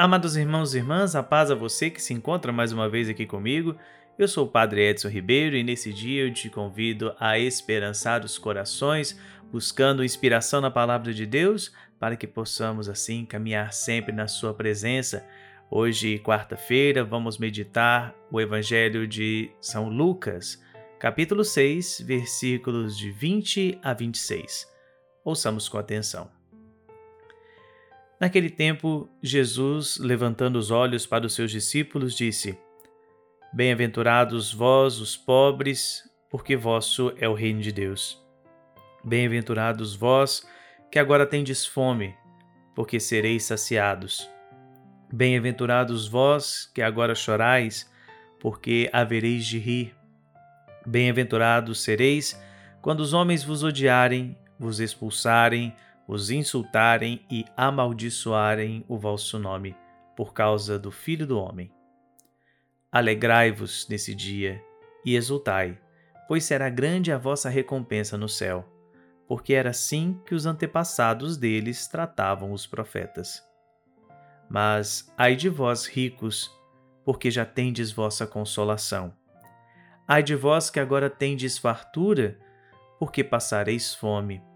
Amados irmãos e irmãs, a paz a você que se encontra mais uma vez aqui comigo. Eu sou o Padre Edson Ribeiro e nesse dia eu te convido a esperançar os corações, buscando inspiração na palavra de Deus, para que possamos assim caminhar sempre na Sua presença. Hoje, quarta-feira, vamos meditar o Evangelho de São Lucas, capítulo 6, versículos de 20 a 26. Ouçamos com atenção. Naquele tempo, Jesus, levantando os olhos para os seus discípulos, disse: Bem-aventurados vós, os pobres, porque vosso é o reino de Deus. Bem-aventurados vós, que agora tendes fome, porque sereis saciados. Bem-aventurados vós, que agora chorais, porque havereis de rir. Bem-aventurados sereis quando os homens vos odiarem, vos expulsarem, os insultarem e amaldiçoarem o vosso nome, por causa do Filho do Homem. Alegrai-vos nesse dia e exultai, pois será grande a vossa recompensa no céu, porque era assim que os antepassados deles tratavam os profetas. Mas ai de vós, ricos, porque já tendes vossa consolação. Ai de vós que agora tendes fartura, porque passareis fome.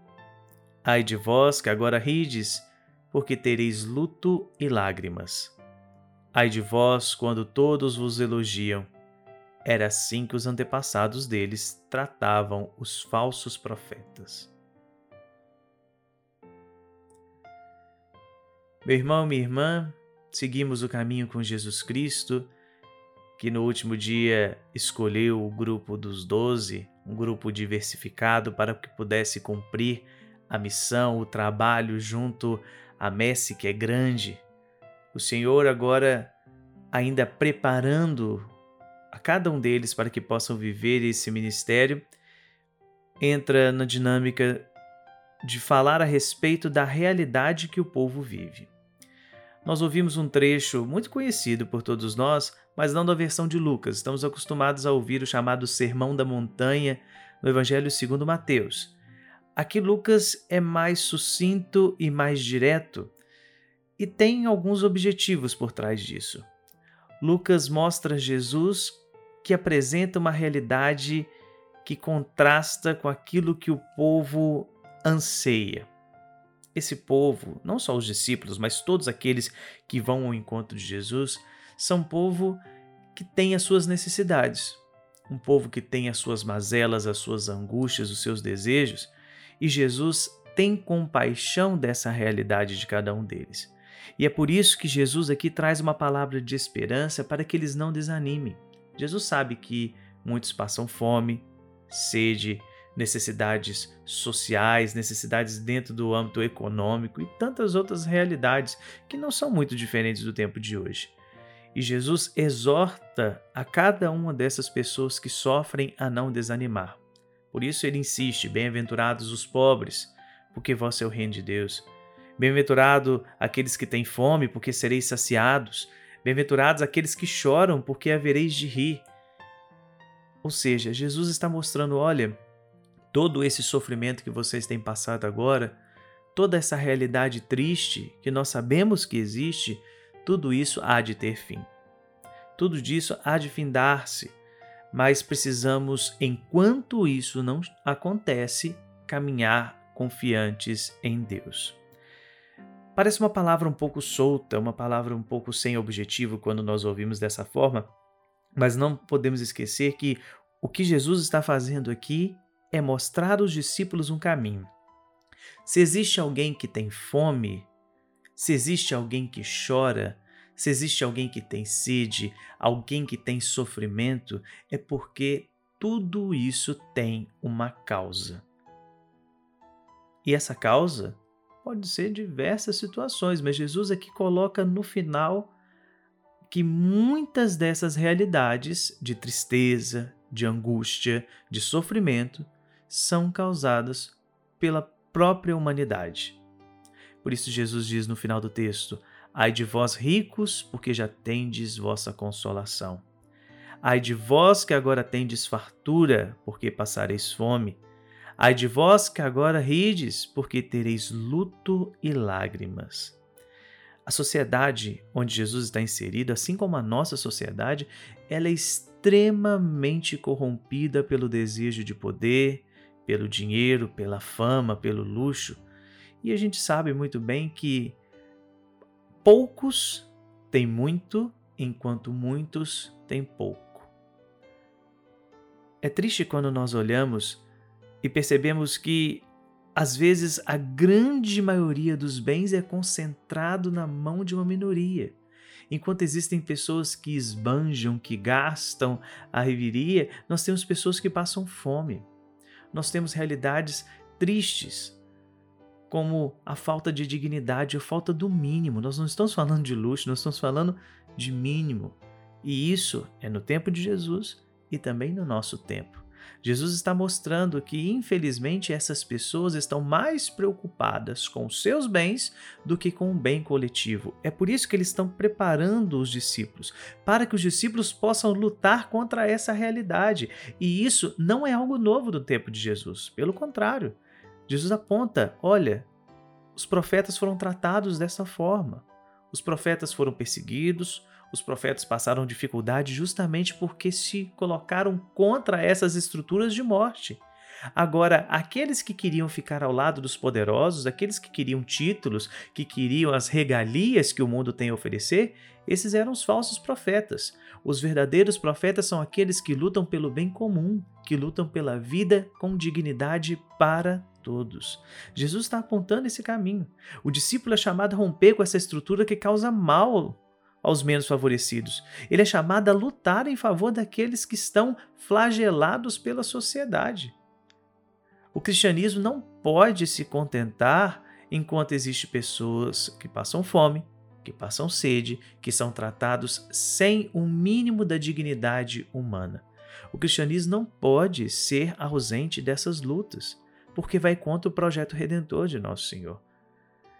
Ai de vós que agora rides, porque tereis luto e lágrimas. Ai de vós quando todos vos elogiam. Era assim que os antepassados deles tratavam os falsos profetas. Meu irmão, minha irmã, seguimos o caminho com Jesus Cristo, que no último dia escolheu o grupo dos doze, um grupo diversificado para que pudesse cumprir a missão, o trabalho junto à messe que é grande. O Senhor agora ainda preparando a cada um deles para que possam viver esse ministério, entra na dinâmica de falar a respeito da realidade que o povo vive. Nós ouvimos um trecho muito conhecido por todos nós, mas não da versão de Lucas. Estamos acostumados a ouvir o chamado Sermão da Montanha no Evangelho segundo Mateus. Aqui Lucas é mais sucinto e mais direto e tem alguns objetivos por trás disso. Lucas mostra Jesus que apresenta uma realidade que contrasta com aquilo que o povo anseia. Esse povo, não só os discípulos, mas todos aqueles que vão ao encontro de Jesus, são um povo que tem as suas necessidades, um povo que tem as suas mazelas, as suas angústias, os seus desejos, e Jesus tem compaixão dessa realidade de cada um deles. E é por isso que Jesus aqui traz uma palavra de esperança para que eles não desanimem. Jesus sabe que muitos passam fome, sede, necessidades sociais, necessidades dentro do âmbito econômico e tantas outras realidades que não são muito diferentes do tempo de hoje. E Jesus exorta a cada uma dessas pessoas que sofrem a não desanimar. Por isso ele insiste: Bem-aventurados os pobres, porque vosso é o reino de Deus. Bem-aventurado aqueles que têm fome, porque sereis saciados. Bem-aventurados aqueles que choram, porque havereis de rir. Ou seja, Jesus está mostrando: olha, todo esse sofrimento que vocês têm passado agora, toda essa realidade triste que nós sabemos que existe, tudo isso há de ter fim. Tudo disso há de findar-se mas precisamos, enquanto isso não acontece, caminhar confiantes em Deus. Parece uma palavra um pouco solta, uma palavra um pouco sem objetivo quando nós ouvimos dessa forma, mas não podemos esquecer que o que Jesus está fazendo aqui é mostrar aos discípulos um caminho. Se existe alguém que tem fome, se existe alguém que chora, se existe alguém que tem sede, alguém que tem sofrimento, é porque tudo isso tem uma causa. E essa causa pode ser diversas situações, mas Jesus aqui coloca no final que muitas dessas realidades de tristeza, de angústia, de sofrimento são causadas pela própria humanidade. Por isso, Jesus diz no final do texto: Ai de vós ricos, porque já tendes vossa consolação. Ai de vós que agora tendes fartura, porque passareis fome. Ai de vós que agora rides, porque tereis luto e lágrimas. A sociedade onde Jesus está inserido, assim como a nossa sociedade, ela é extremamente corrompida pelo desejo de poder, pelo dinheiro, pela fama, pelo luxo. E a gente sabe muito bem que poucos têm muito, enquanto muitos têm pouco. É triste quando nós olhamos e percebemos que às vezes, a grande maioria dos bens é concentrado na mão de uma minoria. Enquanto existem pessoas que esbanjam, que gastam a reviria, nós temos pessoas que passam fome. Nós temos realidades tristes, como a falta de dignidade, a falta do mínimo. Nós não estamos falando de luxo, nós estamos falando de mínimo. E isso é no tempo de Jesus e também no nosso tempo. Jesus está mostrando que, infelizmente, essas pessoas estão mais preocupadas com seus bens do que com o bem coletivo. É por isso que eles estão preparando os discípulos, para que os discípulos possam lutar contra essa realidade. E isso não é algo novo do tempo de Jesus. Pelo contrário, Jesus aponta: olha, os profetas foram tratados dessa forma. Os profetas foram perseguidos, os profetas passaram dificuldade justamente porque se colocaram contra essas estruturas de morte. Agora, aqueles que queriam ficar ao lado dos poderosos, aqueles que queriam títulos, que queriam as regalias que o mundo tem a oferecer, esses eram os falsos profetas. Os verdadeiros profetas são aqueles que lutam pelo bem comum, que lutam pela vida com dignidade para todos. Jesus está apontando esse caminho. O discípulo é chamado a romper com essa estrutura que causa mal aos menos favorecidos. Ele é chamado a lutar em favor daqueles que estão flagelados pela sociedade. O cristianismo não pode se contentar enquanto existem pessoas que passam fome, que passam sede, que são tratados sem o um mínimo da dignidade humana. O cristianismo não pode ser ausente dessas lutas, porque vai contra o projeto redentor de nosso Senhor.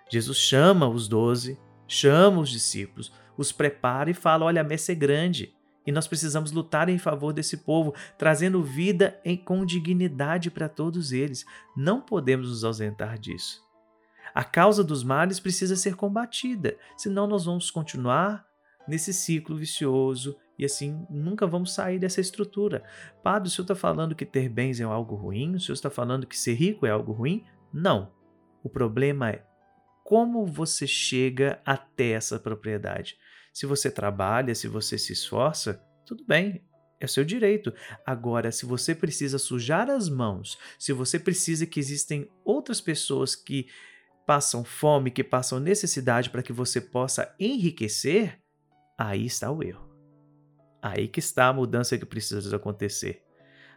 Jesus chama os doze, chama os discípulos, os prepara e fala: olha, a messe é grande e nós precisamos lutar em favor desse povo, trazendo vida em, com dignidade para todos eles. Não podemos nos ausentar disso. A causa dos males precisa ser combatida, senão nós vamos continuar nesse ciclo vicioso e assim nunca vamos sair dessa estrutura. Padre, o senhor está falando que ter bens é algo ruim? O senhor está falando que ser rico é algo ruim? Não. O problema é como você chega até essa propriedade. Se você trabalha, se você se esforça, tudo bem, é seu direito. Agora, se você precisa sujar as mãos, se você precisa que existem outras pessoas que passam fome, que passam necessidade para que você possa enriquecer, aí está o erro. Aí que está a mudança que precisa acontecer.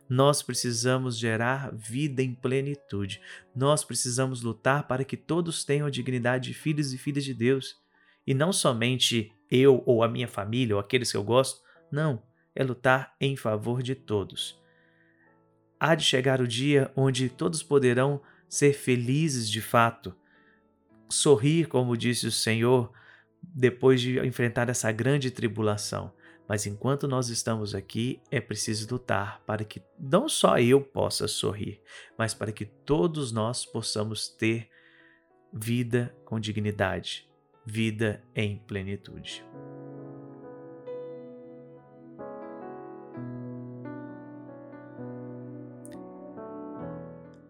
Nós precisamos gerar vida em plenitude. Nós precisamos lutar para que todos tenham a dignidade de filhos e filhas de Deus. E não somente eu ou a minha família ou aqueles que eu gosto. Não, é lutar em favor de todos. Há de chegar o dia onde todos poderão ser felizes de fato, sorrir, como disse o Senhor, depois de enfrentar essa grande tribulação. Mas enquanto nós estamos aqui, é preciso lutar para que não só eu possa sorrir, mas para que todos nós possamos ter vida com dignidade, vida em plenitude.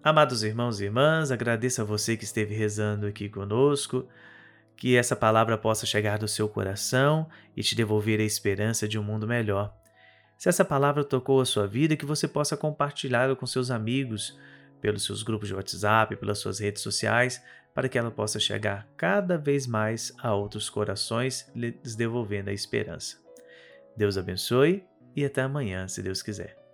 Amados irmãos e irmãs, agradeço a você que esteve rezando aqui conosco que essa palavra possa chegar do seu coração e te devolver a esperança de um mundo melhor. Se essa palavra tocou a sua vida, que você possa compartilhá-la com seus amigos, pelos seus grupos de WhatsApp, pelas suas redes sociais, para que ela possa chegar cada vez mais a outros corações, lhes devolvendo a esperança. Deus abençoe e até amanhã, se Deus quiser.